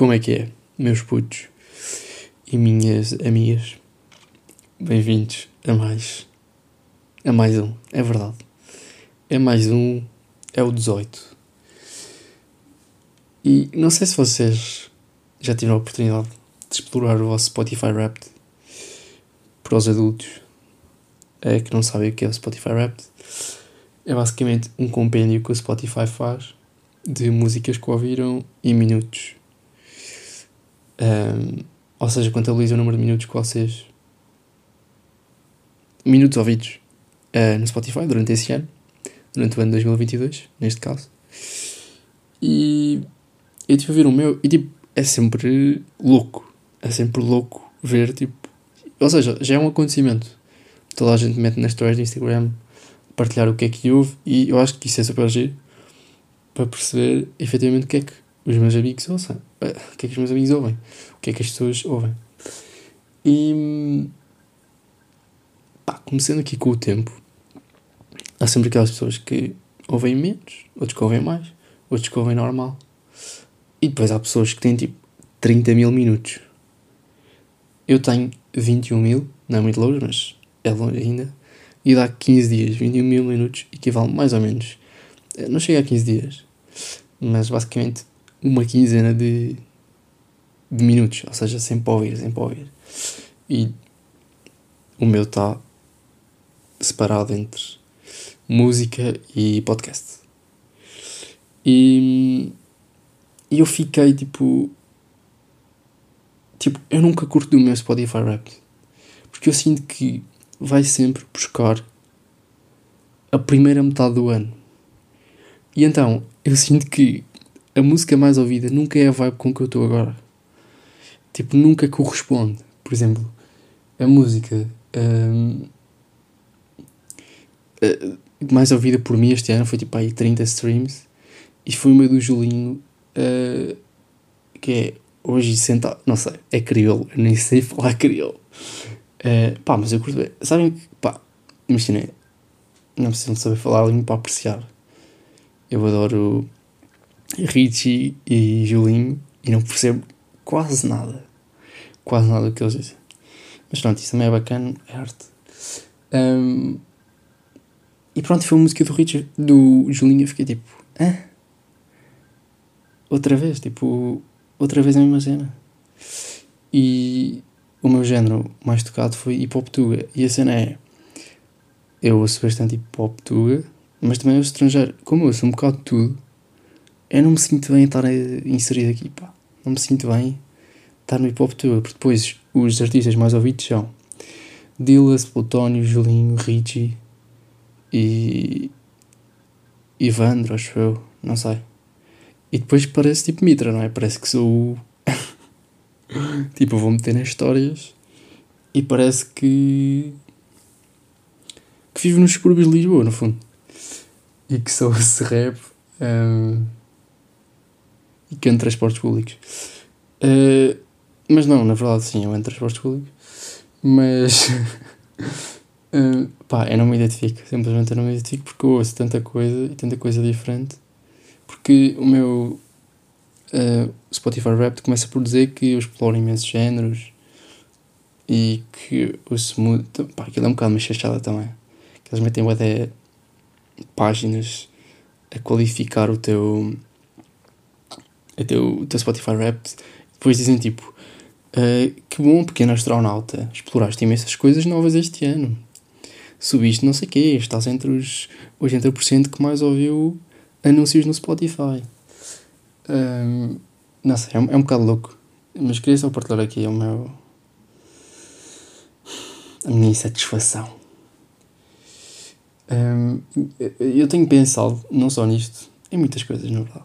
Como é que é, meus putos e minhas amigas? Bem-vindos a mais. A mais um, é verdade. É mais um, é o 18. E não sei se vocês já tiveram a oportunidade de explorar o vosso Spotify Wrapped para os adultos é, que não sabem o que é o Spotify Wrapped. É basicamente um compêndio que o Spotify faz de músicas que ouviram em minutos. Um, ou seja, contabiliza o número de minutos que vocês. Minutos ouvidos uh, no Spotify durante esse ano, durante o ano 2022, neste caso. E eu tive a ver o meu, e tipo, é sempre louco. É sempre louco ver, tipo. Ou seja, já é um acontecimento. Toda a gente mete nas stories do Instagram partilhar o que é que houve, e eu acho que isso é super giro para perceber efetivamente o que é que os meus amigos ouvem. O que é que os meus amigos ouvem. O que é que as pessoas ouvem. E. Pá, começando aqui com o tempo, há sempre aquelas pessoas que ouvem menos, outros que ouvem mais, outros que ouvem normal. E depois há pessoas que têm tipo 30 mil minutos. Eu tenho 21 mil, não é muito longe, mas é longe ainda. E dá 15 dias, 21 mil minutos equivale mais ou menos. Eh, não chega a 15 dias, mas basicamente uma quinzena de, de minutos, ou seja, sempre a ouvir, a ouvir. E o meu está separado entre música e podcast. E, e eu fiquei tipo. Tipo, eu nunca curto o meu Spotify Rap. Porque eu sinto que vai sempre buscar a primeira metade do ano. E então, eu sinto que a música mais ouvida nunca é a vibe com que eu estou agora. Tipo, nunca corresponde. Por exemplo, a música um, mais ouvida por mim este ano foi tipo aí 30 streams e foi uma do Julinho uh, que é hoje sentado, não sei, é crioulo, eu nem sei falar crioulo. Uh, pá, mas eu curto bem. Sabem que, pá, imaginem, não precisam saber falar língua para apreciar. Eu adoro Richie e Julinho e não percebo quase nada. Quase nada do que eles dizem. Mas pronto, isso também é bacana, é arte. Um, e pronto, foi a música do Richie, do Julinho, eu fiquei tipo, hã? Outra vez, tipo, outra vez a mesma cena. E o meu género mais tocado foi hip hop tuga. E a cena é, eu ouço bastante hip hop tuga, mas também ouço estrangeiro. Como eu ouço um bocado de tudo, eu não me sinto bem estar inserido aqui, pá. Não me sinto bem estar no hip hop tuga, porque depois os artistas mais ouvidos são Dillas, Plutónio, Julinho, Richie e. Ivandro, acho eu, não sei. E depois parece tipo Mitra, não é? Parece que sou. tipo, vou meter nas histórias e parece que. que vivo nos subúrbios de Lisboa, no fundo. E que sou esse rap. Um, e que ando transportes públicos. Uh, mas não, na verdade, sim, eu ando transportes públicos. Mas. uh, pá, eu não me identifico. Simplesmente eu não me identifico porque eu ouço tanta coisa e tanta coisa diferente. Porque o meu uh, Spotify Rap começa por dizer que eu exploro imensos géneros e que o smooth. Pá, aquilo é um bocado uma chachada também. Que eles metem até páginas a qualificar o teu. Teu, o teu Spotify Rap. Depois dizem tipo. Uh, que bom, pequeno astronauta, exploraste imensas coisas novas este ano. Subiste não sei o quê, estás entre os 80% que mais ouviu anúncios no Spotify. Um, não sei, é um, é um bocado louco. Mas queria só partilhar aqui o meu. a minha insatisfação. Um, eu tenho pensado, não só nisto, em muitas coisas, na verdade.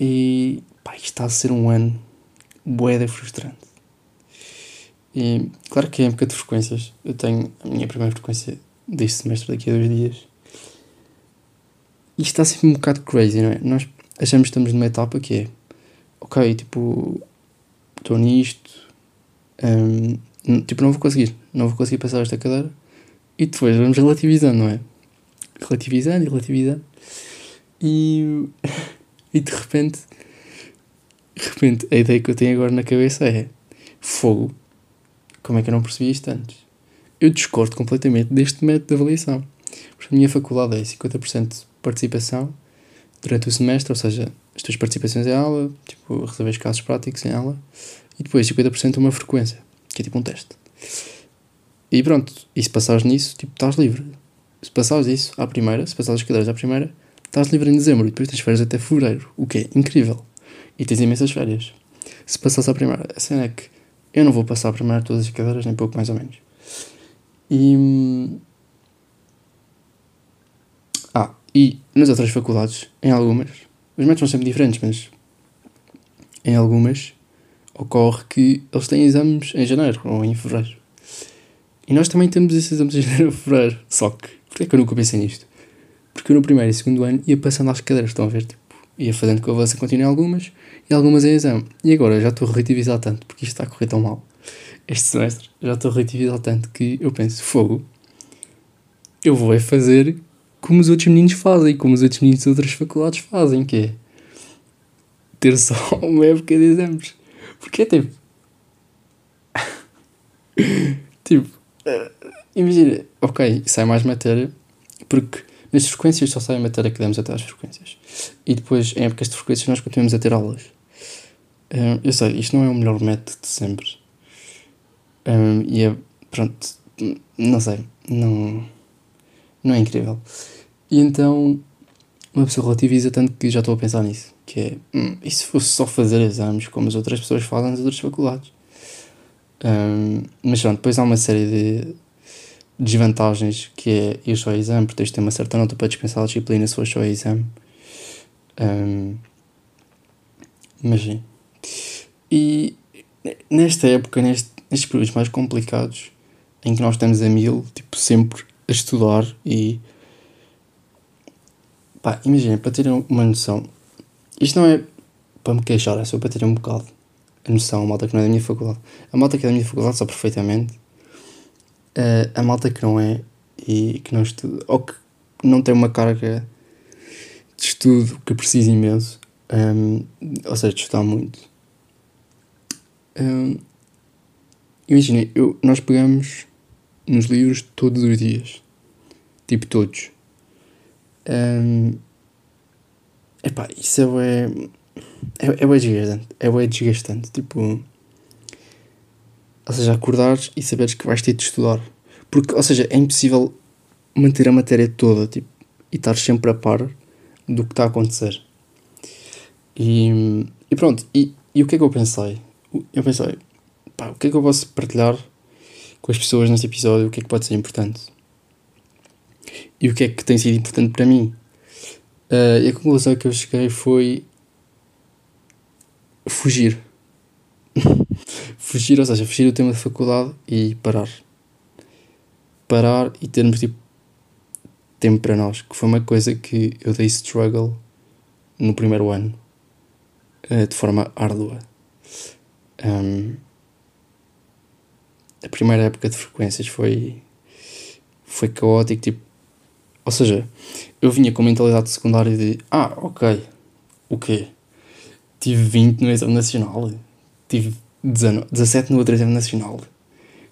E pá, isto está a ser um ano boeda frustrante. E claro que é época de frequências. Eu tenho a minha primeira frequência deste semestre daqui a dois dias. E está sempre um bocado crazy, não é? Nós achamos que estamos numa etapa que é ok, tipo, estou nisto, um, tipo, não vou conseguir, não vou conseguir passar esta cadeira. E depois vamos relativizando, não é? Relativizando e relativizando. E, e de repente de repente a ideia que eu tenho agora na cabeça é fogo. Como é que eu não percebi isto antes? Eu discordo completamente deste método de avaliação. Porque a minha faculdade é 50% de participação durante o semestre, ou seja, as tuas participações em aula, tipo, resolver casos práticos em aula, e depois 50% uma frequência, que é tipo um teste. E pronto, e se passares nisso, tipo, estás livre. Se passares isso à primeira, se passares as cadeiras à primeira, estás livre em dezembro e depois tens férias até fevereiro, o que é incrível. E tens imensas férias. Se passares à primeira, a cena é que eu não vou passar a primeira todas as cadeiras, nem pouco mais ou menos. E. Hum, ah, e nas outras faculdades, em algumas, os métodos são sempre diferentes, mas em algumas ocorre que eles têm exames em janeiro ou em fevereiro. E nós também temos esses exames em janeiro ou fevereiro. Só que, porquê é que eu nunca pensei nisto? Porque eu no primeiro e segundo ano ia passando às cadeiras, estão a ver? Tipo, ia fazendo que eu avance continue algumas e algumas em exame. E agora já estou a relativizar tanto, porque isto está a correr tão mal. Este semestre já estou a relativizar tanto que eu penso, fogo, eu vou é fazer como os outros meninos fazem, como os outros meninos de outras faculdades fazem, que é ter só uma época de exames. Porque é tipo. tipo, uh, imagina, ok, sai mais matéria, porque nas frequências só a matéria que demos até às frequências. E depois, em épocas de frequências, nós continuamos a ter aulas. Um, eu sei, isto não é o melhor método de sempre. Um, e é, pronto, não sei, não, não é incrível. E então, uma pessoa relativiza tanto que já estou a pensar nisso. Que é, hum, e se fosse só fazer exames como as outras pessoas fazem nas outras faculdades? Um, mas pronto, depois há uma série de desvantagens que é ir só a exame, porque tens de ter uma certa nota para dispensar a disciplina se for só a exame. Um, mas sim. E nesta época, neste, nestes períodos mais complicados, em que nós estamos a mil, tipo, sempre a estudar e. Pá, imagina, para terem uma noção, isto não é para me queixar, é só para terem um bocado a noção, a malta que não é da minha faculdade. A malta que é da minha faculdade sabe perfeitamente uh, a malta que não é e que não estuda, ou que não tem uma carga de estudo que precisa imenso, um, ou seja, de estudar muito. Um, Imagina, eu, nós pegamos nos livros todos os dias. Tipo, todos. Um, epá, isso é, é, é bem desgastante. É desgastante. Tipo, ou seja, acordares e saberes que vais ter de estudar. Porque, ou seja, é impossível manter a matéria toda tipo, e estar sempre a par do que está a acontecer. E, e pronto, e, e o que é que eu pensei? Eu pensei, pá, o que é que eu posso partilhar com as pessoas neste episódio? O que é que pode ser importante? E o que é que tem sido importante para mim? Uh, e a conclusão que eu cheguei foi fugir fugir, ou seja, fugir do tema da faculdade e parar. Parar e termos tipo tempo para nós, que foi uma coisa que eu dei struggle no primeiro ano, uh, de forma árdua. Um, a primeira época de frequências foi foi caótico, tipo, ou seja, eu vinha com mentalidade secundária de ah, ok, o quê? Tive 20 no exame nacional, tive 19, 17 no outro exame nacional.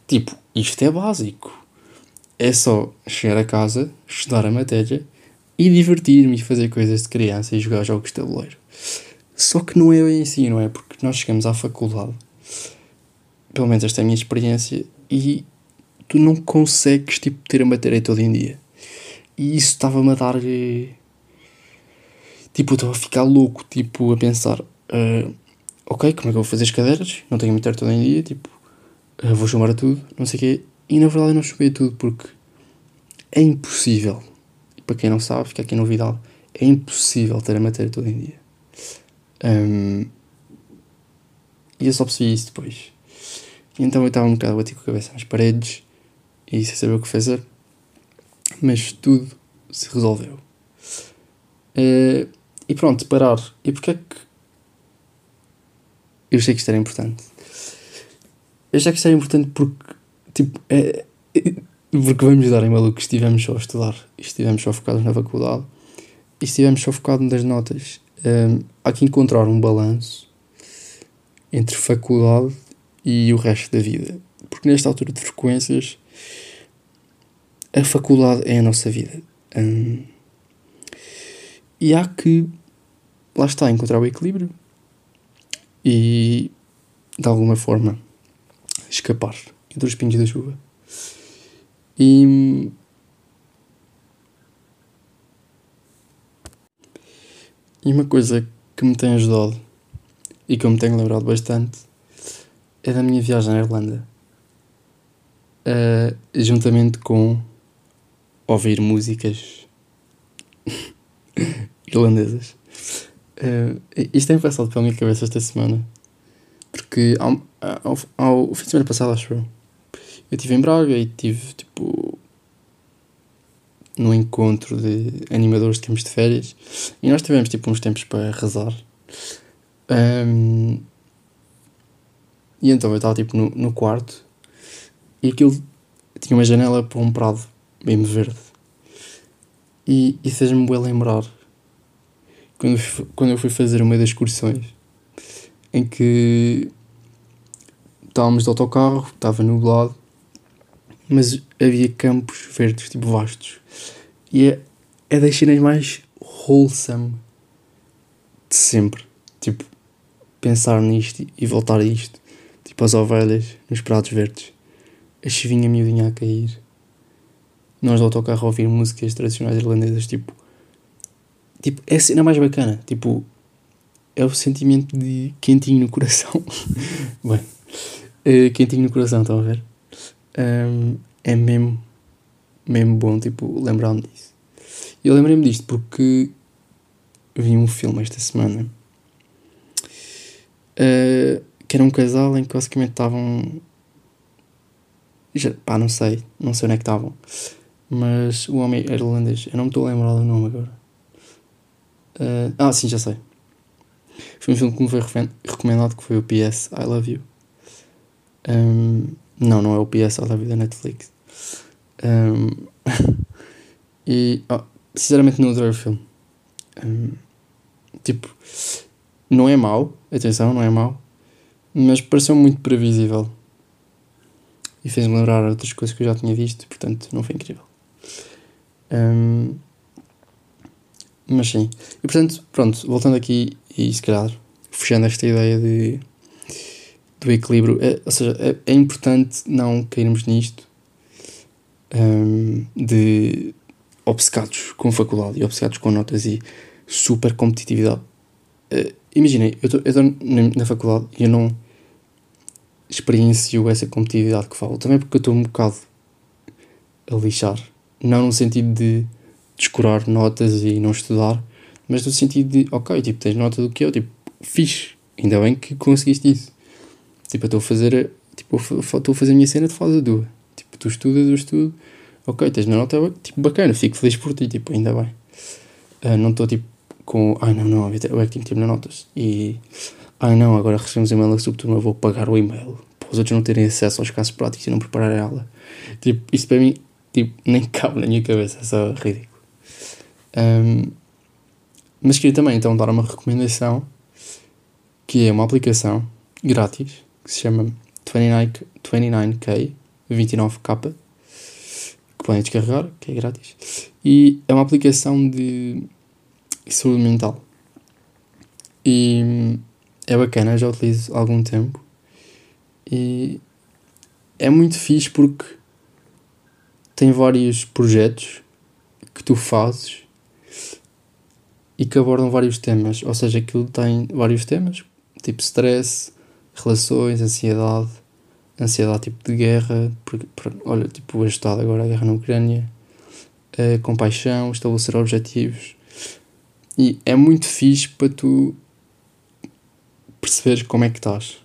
Tipo, isto é básico. É só chegar a casa, estudar a matéria e divertir-me e fazer coisas de criança e jogar jogos de tabuleiro. Só que não é bem assim, não é? Porque nós chegamos à faculdade, pelo menos esta é a minha experiência, e tu não consegues tipo, ter a matéria todo em dia. E isso estava-me a dar. Eh, tipo, eu estava a ficar louco, tipo, a pensar. Uh, ok, como é que eu vou fazer as cadeiras? Não tenho a meter todo em dia, tipo, uh, vou chamar a tudo, não sei o quê. E na verdade eu não chamei a tudo porque é impossível. Para quem não sabe, fica aqui novidade: é impossível ter a matéria toda em dia. Um, e eu só percebi isso depois. E então eu estava um bocado a bater com a cabeça nas paredes e sem saber o que fazer. Mas tudo se resolveu. Uh, e pronto, parar. E porquê é que eu achei que isto era importante. Eu achei que isto era importante porque, tipo, é, é, porque vamos dar em maluco, estivemos só a estudar, estivemos só focados na faculdade e estivemos só focados nas notas. Um, há que encontrar um balanço entre faculdade e o resto da vida. Porque nesta altura de frequências, a faculdade é a nossa vida. Hum, e há que, lá está, encontrar o equilíbrio e, de alguma forma, escapar entre os pingos da chuva. E. E uma coisa que me tem ajudado e que eu me tenho lembrado bastante é da minha viagem à Irlanda. Uh, juntamente com ouvir músicas irlandesas. Uh, isto tem passado pela minha cabeça esta semana. Porque ao, ao, ao, fim de semana passado, acho eu, eu estive em Braga e tive tipo num encontro de animadores de campos de férias e nós tivemos tipo uns tempos para rezar. Um, e então eu estava tipo no, no quarto e aquilo tinha uma janela para um prado bem verde. E, e fez-me bem lembrar quando, quando eu fui fazer uma das excursões em que estávamos de autocarro, estava nublado, mas havia campos verdes, tipo vastos. E é, é das cenas mais wholesome de sempre. Tipo, pensar nisto e voltar a isto. Tipo, as ovelhas nos pratos verdes, a chuvinha miudinha a cair. Nós do autocarro a ouvir músicas tradicionais irlandesas, tipo. Tipo, é a cena mais bacana. Tipo, é o sentimento de quentinho no coração. Bem, é quentinho no coração, estão a ver? Um, é mesmo, mesmo bom, tipo, lembrar-me disso. Eu lembrei-me disto porque vi um filme esta semana uh, que era um casal em que basicamente estavam. Já, pá, não sei, não sei onde é que estavam. Mas o homem era irlandês, eu não me estou a lembrar do nome agora. Uh, ah, sim, já sei. Foi um filme que me foi recomendado que foi o PS I Love You. Um, não, não é o PS I Love You da Netflix. Um, e oh, sinceramente não adorei o filme. Um, tipo, não é mau, atenção, não é mau, mas pareceu muito previsível. E fez-me lembrar outras coisas que eu já tinha visto, portanto não foi incrível. Um, mas sim. E portanto, pronto, voltando aqui e se calhar fechando esta ideia de, do equilíbrio, é, ou seja, é, é, importante não cairmos nisto um, de obcecados com faculdade e obcecados com notas e super competitividade. Uh, Imaginem, eu estou na, na faculdade e eu não experiencio essa competitividade que falo. Também porque eu estou um bocado a lixar. Não no sentido de descurar notas e não estudar, mas no sentido de, ok, tipo, tens nota do que eu, tipo, fixe. Ainda bem que conseguiste isso. Tipo, eu estou a fazer, tipo, estou a fazer a minha cena de fase tua. Tipo, tu estudas, eu estudo. Ok, tens na nota, tipo, bacana, fico feliz por ti, tipo, ainda bem. Uh, não estou, tipo, com ai não, não, eu é que tenho que ter notas e ai não, agora recebemos e-mail sobre turma, vou pagar o e-mail para os outros não terem acesso aos casos práticos e não prepararem a aula. Tipo, isso para mim tipo, nem cabe na minha cabeça, é só ridículo. Um, mas queria também então dar uma recomendação que é uma aplicação grátis que se chama 29, 29K 29K que podem descarregar, que é grátis. E é uma aplicação de saúde mental. E é bacana, já utilizo há algum tempo. E é muito fixe porque tem vários projetos que tu fazes e que abordam vários temas. Ou seja, aquilo tem vários temas, tipo stress, relações, ansiedade, ansiedade tipo de guerra, porque, olha, tipo ajustado agora a guerra na Ucrânia, uh, compaixão, estabelecer objetivos, e é muito fixe para tu perceberes como é que estás.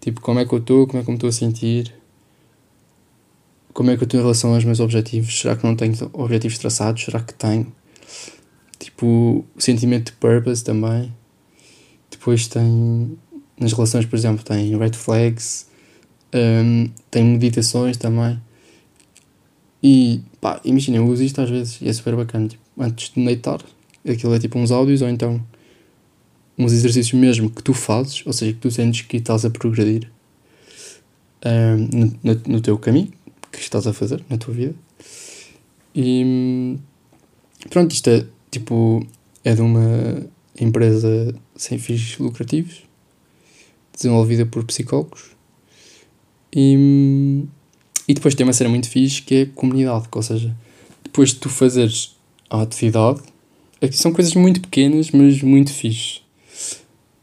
Tipo, como é que eu estou, como é que eu me estou a sentir, como é que eu estou em relação aos meus objetivos. Será que não tenho objetivos traçados? Será que tenho? Tipo, o sentimento de purpose também. Depois tem, nas relações, por exemplo, tem red flags, um, tem meditações também. E pá, imagina, eu uso isto às vezes e é super bacana. Tipo, antes de deitar, aquilo é tipo uns áudios ou então uns exercícios mesmo que tu fazes, ou seja, que tu sentes que estás a progredir um, no, no, teu caminho que estás a fazer na tua vida. E pronto, isto é tipo é de uma empresa sem fins lucrativos, desenvolvida por psicólogos. E, e depois tem uma cena muito fixe que é comunidade, ou seja, depois de tu fazeres a atividade, aqui são coisas muito pequenas, mas muito fixe.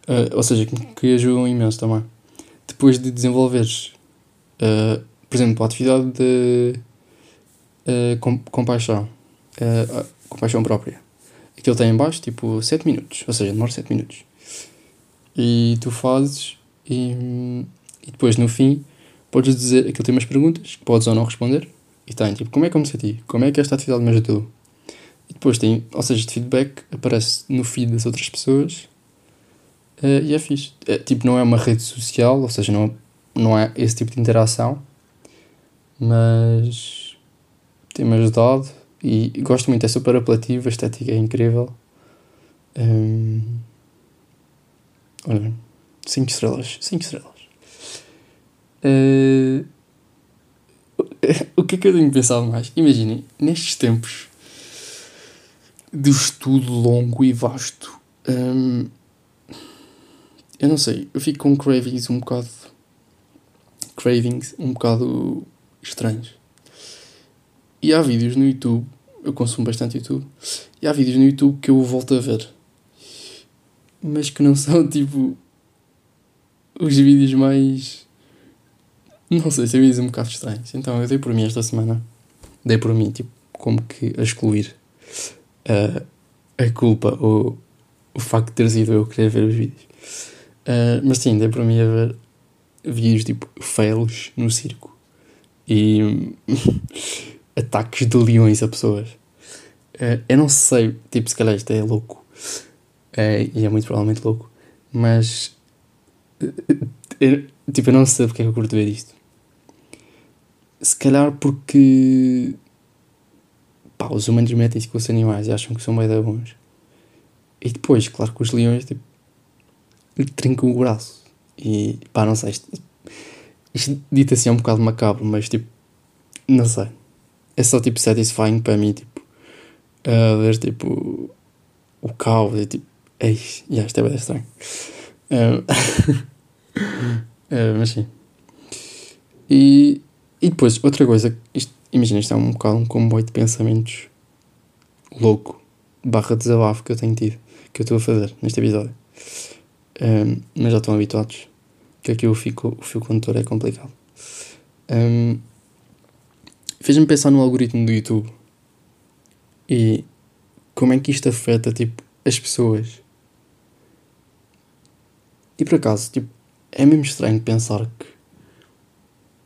Uh, ou seja, que, que, ajudam imenso também. Depois de desenvolveres, uh, por exemplo, a atividade de uh, com, compaixão, compaixão própria. Aquilo tem em baixo, tipo, 7 minutos, ou seja, demora 7 minutos. E tu fazes e, e depois no fim podes dizer, aquilo tem umas perguntas que podes ou não responder e tem, tipo, como é que eu me senti? Como é que esta atividade me ajudou? E depois tem, ou seja, este feedback aparece no feed das outras pessoas uh, e é fixe. É, tipo, não é uma rede social, ou seja, não, não é esse tipo de interação, mas tem-me ajudado e gosto muito, é super apelativo, a estética é incrível. Um, olha, 5 estrelas, 5 estrelas. Uh, o que é que eu tenho pensado mais? Imaginem, nestes tempos de estudo longo e vasto, um, eu não sei, eu fico com cravings um bocado. cravings um bocado estranhos. E há vídeos no YouTube, eu consumo bastante YouTube, e há vídeos no YouTube que eu volto a ver, mas que não são tipo os vídeos mais. Não sei, são vídeos um bocado estranhos. Então eu dei por mim esta semana, dei por mim, tipo, como que a excluir uh, a culpa ou o facto de ter sido eu querer ver os vídeos. Uh, mas sim, dei por mim a ver vídeos tipo fails no circo e ataques de leões a pessoas. Uh, eu não sei, tipo, se calhar isto é louco uh, e é muito provavelmente louco, mas eu, tipo, eu não sei porque é que eu curto ver isto. Se calhar porque pá, os humanos metem-se com os animais e acham que são bem da bons. E depois, claro que os leões tipo, trincam o braço. E pá, não sei. Isto, isto dito assim é um bocado macabro, mas tipo, não sei. É só tipo satisfying para mim, tipo, a ver tipo o caos e tipo, ei, já, isto é bem estranho. Uh, uh, mas sim. E, e depois, outra coisa, imagina, isto é um bocado um comboio de pensamentos louco, barra desabafo que eu tenho tido, que eu estou a fazer neste episódio. Um, mas já estão habituados que aqui o fio, o fio condutor é complicado. Um, Fez-me pensar no algoritmo do YouTube e como é que isto afeta tipo, as pessoas. E por acaso, tipo, é mesmo estranho pensar que.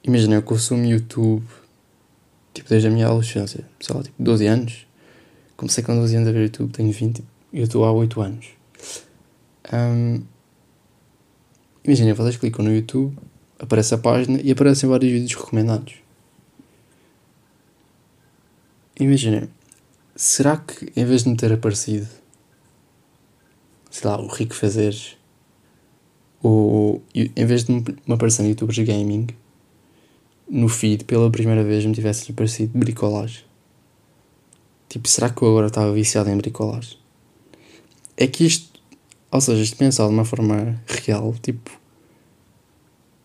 Imagina, eu consumo YouTube tipo, desde a minha adolescência, sei lá, tipo, 12 anos. Comecei com 12 anos a ver YouTube, tenho 20 tipo, e eu estou há 8 anos. Um, imagina, vocês clicam no YouTube, aparece a página e aparecem vários vídeos recomendados. Imagina, será que em vez de me ter aparecido, sei lá, o Rico Fazeres, ou em vez de me aparecer no YouTubers Gaming, no feed pela primeira vez me tivesse aparecido bricolagem? Tipo, será que eu agora estava viciado em bricolagem? É que isto, ou seja, isto pensado de uma forma real, tipo,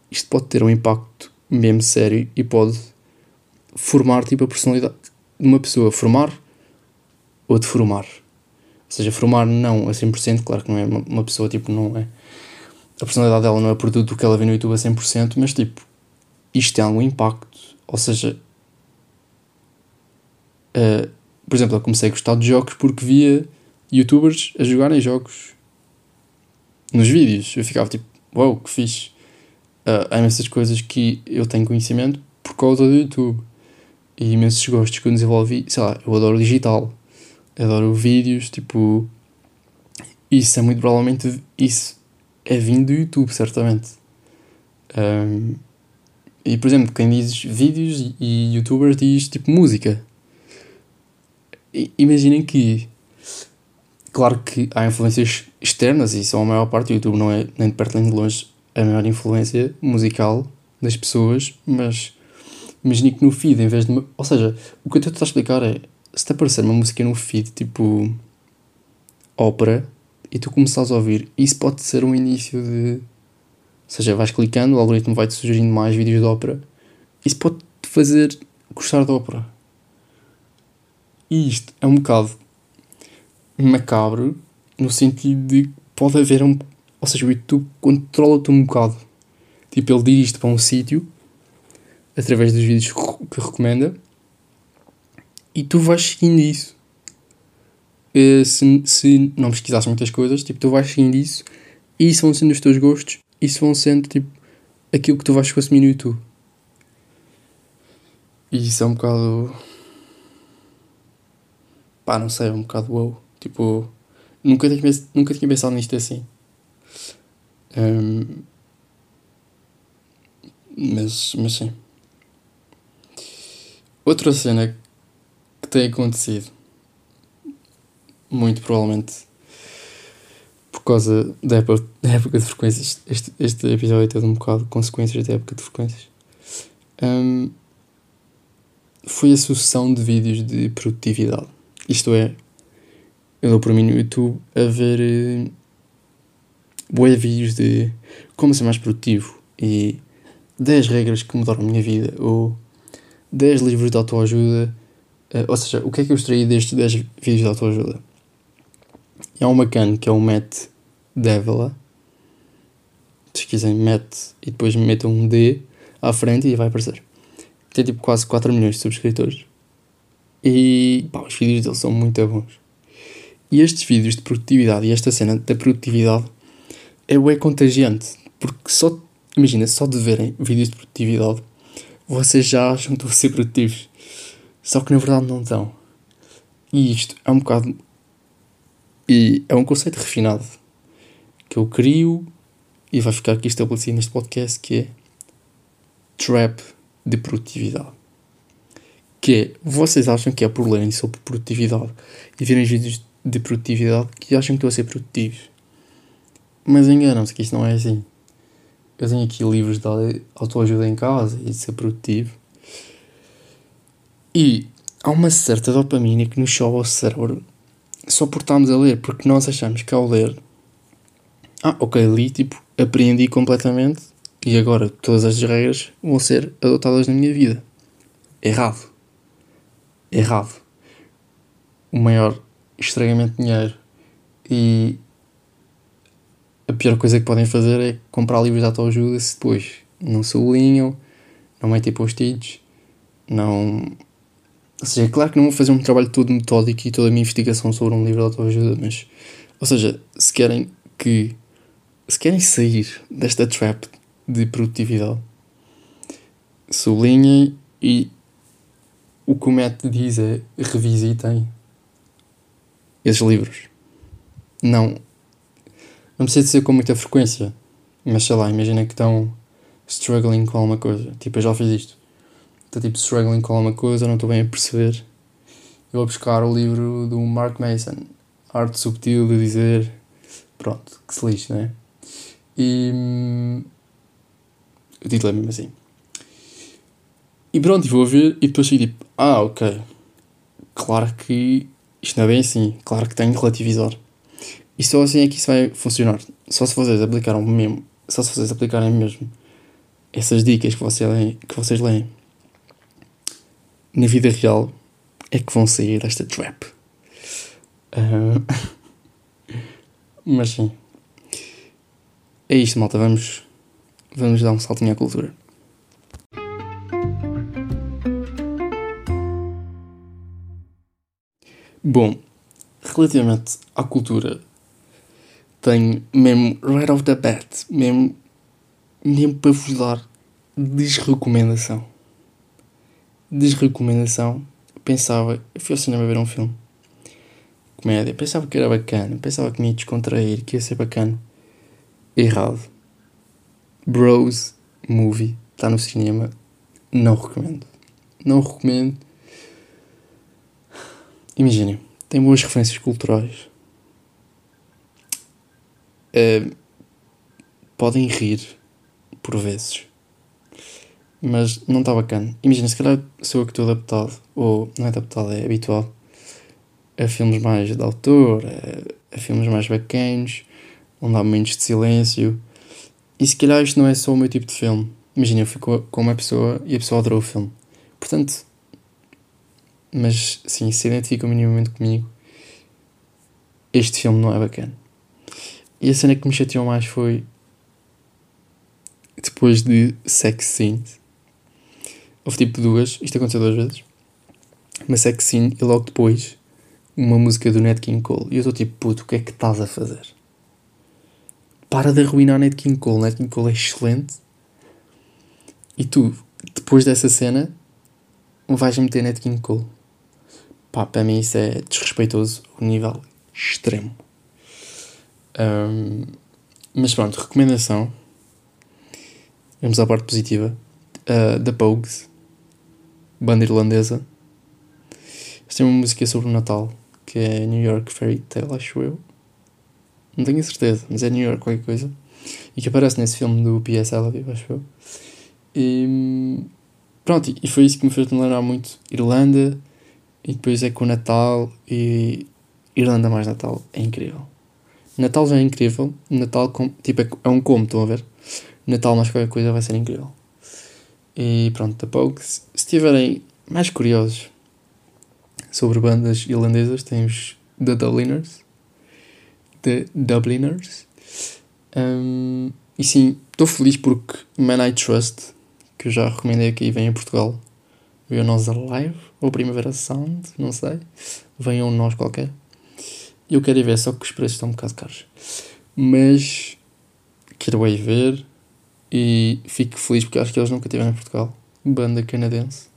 isto pode ter um impacto mesmo sério e pode formar tipo a personalidade de uma pessoa, formar ou deformar. Ou seja, formar não a 100%, claro que não é uma, uma pessoa, tipo, não é. A personalidade dela não é produto do que ela vê no YouTube a 100%, mas tipo, isto tem algum impacto. Ou seja, uh, por exemplo, eu comecei a gostar de jogos porque via youtubers a jogarem jogos nos vídeos. Eu ficava tipo, uau, wow, que fixe. Uh, há imensas coisas que eu tenho conhecimento por causa do YouTube. E imensos gostos que eu desenvolvi, sei lá, eu adoro digital. Adoro vídeos, tipo. Isso é muito provavelmente. Isso é vindo do YouTube, certamente. Um, e por exemplo, quem diz vídeos e, youtubers diz tipo música. Imaginem que claro que há influências externas e são a maior parte. O YouTube não é nem de perto nem de longe a maior influência musical das pessoas, mas imagine que no feed, em vez de. Uma, ou seja, o que eu a explicar é se te aparecer uma música no feed tipo ópera e tu começares a ouvir, isso pode ser um início de. Ou seja, vais clicando, o algoritmo vai-te sugerindo mais vídeos de ópera. Isso pode-te fazer gostar de ópera. E isto é um bocado macabro no sentido de pode haver um. Ou seja, o YouTube controla-te um bocado. Tipo, ele dirige-te para um sítio através dos vídeos que recomenda e tu vais seguindo isso. Uh, se, se não pesquisares muitas coisas, tipo, tu vais seguindo isso e isso vão sendo os teus gostos, isso vão sendo tipo aquilo que tu vais consumir no YouTube. E isso é um bocado. Pá, não sei, é um bocado wow. Tipo, nunca tinha, nunca tinha pensado nisto assim. Um, mas, mas sim. Outra cena que tem acontecido, muito provavelmente por causa da época, da época de frequências, este, este episódio todo um bocado consequências da época de frequências, um, foi a sucessão de vídeos de produtividade. Isto é, eu dou para mim no YouTube a ver uh, vídeos de como ser mais produtivo e 10 regras que mudaram a minha vida ou 10 livros de autoajuda. Uh, ou seja, o que é que eu extraí destes 10 vídeos de autoajuda? É um bacana que é o Matt Devila. Se quiserem, Matt e depois metam um D à frente e vai aparecer. Tem tipo quase 4 milhões de subscritores. E pá, os vídeos dele são muito bons. E estes vídeos de produtividade e esta cena da produtividade é o é contagiante. Porque só, imagina, só de verem vídeos de produtividade, vocês já acham que estão a ser produtivos. Só que na verdade não estão. E isto é um bocado. E é um conceito refinado que eu crio e vai ficar aqui estabelecido neste podcast que é trap de produtividade. Que é, vocês acham que é por lerem sobre produtividade e verem vídeos de produtividade que acham que estou a ser produtivos. Mas enganam-se que isto não é assim. Eu tenho aqui livros de autoajuda em casa e de ser produtivo. E há uma certa dopamina que nos sobe ao cérebro só por estarmos a ler, porque nós achamos que ao ler, ah, ok, li, tipo, apreendi completamente e agora todas as regras vão ser adotadas na minha vida. Errado. Errado. O maior estranhamente dinheiro e pior coisa que podem fazer é comprar livros de autoajuda se depois não sublinham, não metem post-its, não. Ou seja, é claro que não vou fazer um trabalho todo metódico e toda a minha investigação sobre um livro de autoajuda, mas. Ou seja, se querem que. Se querem sair desta trap de produtividade, sublinhem e o que o método diz é revisitem esses livros. Não. Não precisa de ser com muita frequência. Mas sei lá, imagina que estão struggling com alguma coisa. Tipo, eu já fiz isto. Estou tipo struggling com alguma coisa, não estou bem a perceber. Eu vou buscar o livro do Mark Mason. Arte subtil de dizer. Pronto, que se lixe, né? E. Hum, o título é mesmo assim. E pronto, vou ver e depois fico tipo, ah, ok. Claro que isto não é bem assim. Claro que tenho que relativizar. E só assim é que isso vai funcionar. Só se vocês aplicaram mesmo, só se vocês aplicarem mesmo essas dicas que que vocês leem na vida real é que vão sair desta trap. Uh... Mas sim. É isto, malta. Vamos, vamos dar um saltinho à cultura. Bom, relativamente à cultura, tenho mesmo right off the bat, mesmo, mesmo para vos dar desrecomendação. Desrecomendação. Pensava, fui ao cinema ver um filme. Comédia. Pensava que era bacana. Pensava que me ia descontrair, que ia ser bacana. Errado. Bros Movie. Está no cinema. Não recomendo. Não recomendo Imaginem, tem boas referências culturais, uh, podem rir por vezes. Mas não está bacana. Imagina, se calhar sou eu que estou adaptado, ou não é adaptado, é habitual a filmes mais de autor, a, a filmes mais bacanos, onde há momentos de silêncio. E se calhar isto não é só o meu tipo de filme. Imagina, eu fico com uma pessoa e a pessoa adorou o filme. Portanto, mas sim, se identifica minimamente comigo, este filme não é bacana. E a cena que me chateou mais foi depois de sex scenes. Houve tipo duas, isto aconteceu duas vezes. Uma sex scene e logo depois uma música do Nat King Cole. E eu estou tipo, puto, o que é que estás a fazer? Para de arruinar Nat King Cole. Nat King Cole é excelente. E tu, depois dessa cena, vais meter Nat King Cole. Pá, para mim isso é desrespeitoso, o nível extremo. Um, mas pronto, recomendação. Vamos à parte positiva. Uh, The Pogues, banda irlandesa. Eles têm uma música sobre o Natal, que é New York Fairy Tale, acho eu. Não tenho certeza, mas é New York qualquer coisa. E que aparece nesse filme do P.S. Acho eu. E pronto, e foi isso que me fez lembrar muito Irlanda. E depois é com o Natal e Irlanda mais Natal. É incrível. Natal já é incrível. Natal, com, tipo, é, é um como, estão a ver? Natal mais qualquer coisa vai ser incrível. E pronto, da pouco. Se estiverem mais curiosos sobre bandas irlandesas, temos The Dubliners. The Dubliners. Um, e sim, estou feliz porque Man I Trust, que eu já recomendei aqui, vem a Portugal. Veio a nós Live, ou Primavera Sound, não sei. Vem a um nós qualquer. Eu quero ir ver, só que os preços estão um bocado caros. Mas quero ir ver e fico feliz porque acho que eles nunca estiveram em Portugal. Banda canadense.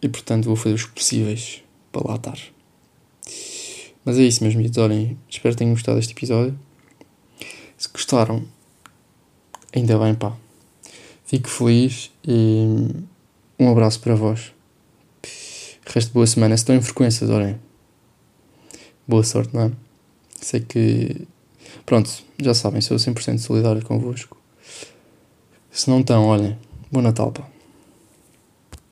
E portanto vou fazer os possíveis para lá estar. Mas é isso, meus miúdos. Olhem, espero que tenham gostado deste episódio. Se gostaram, ainda bem, pá. Fico feliz e um abraço para vós. Resto de boa semana. Se estão em frequências, olhem. Boa sorte, não é? Sei que. Pronto, já sabem, sou 100% solidário convosco. Se não estão, olhem, bom Natal, pá.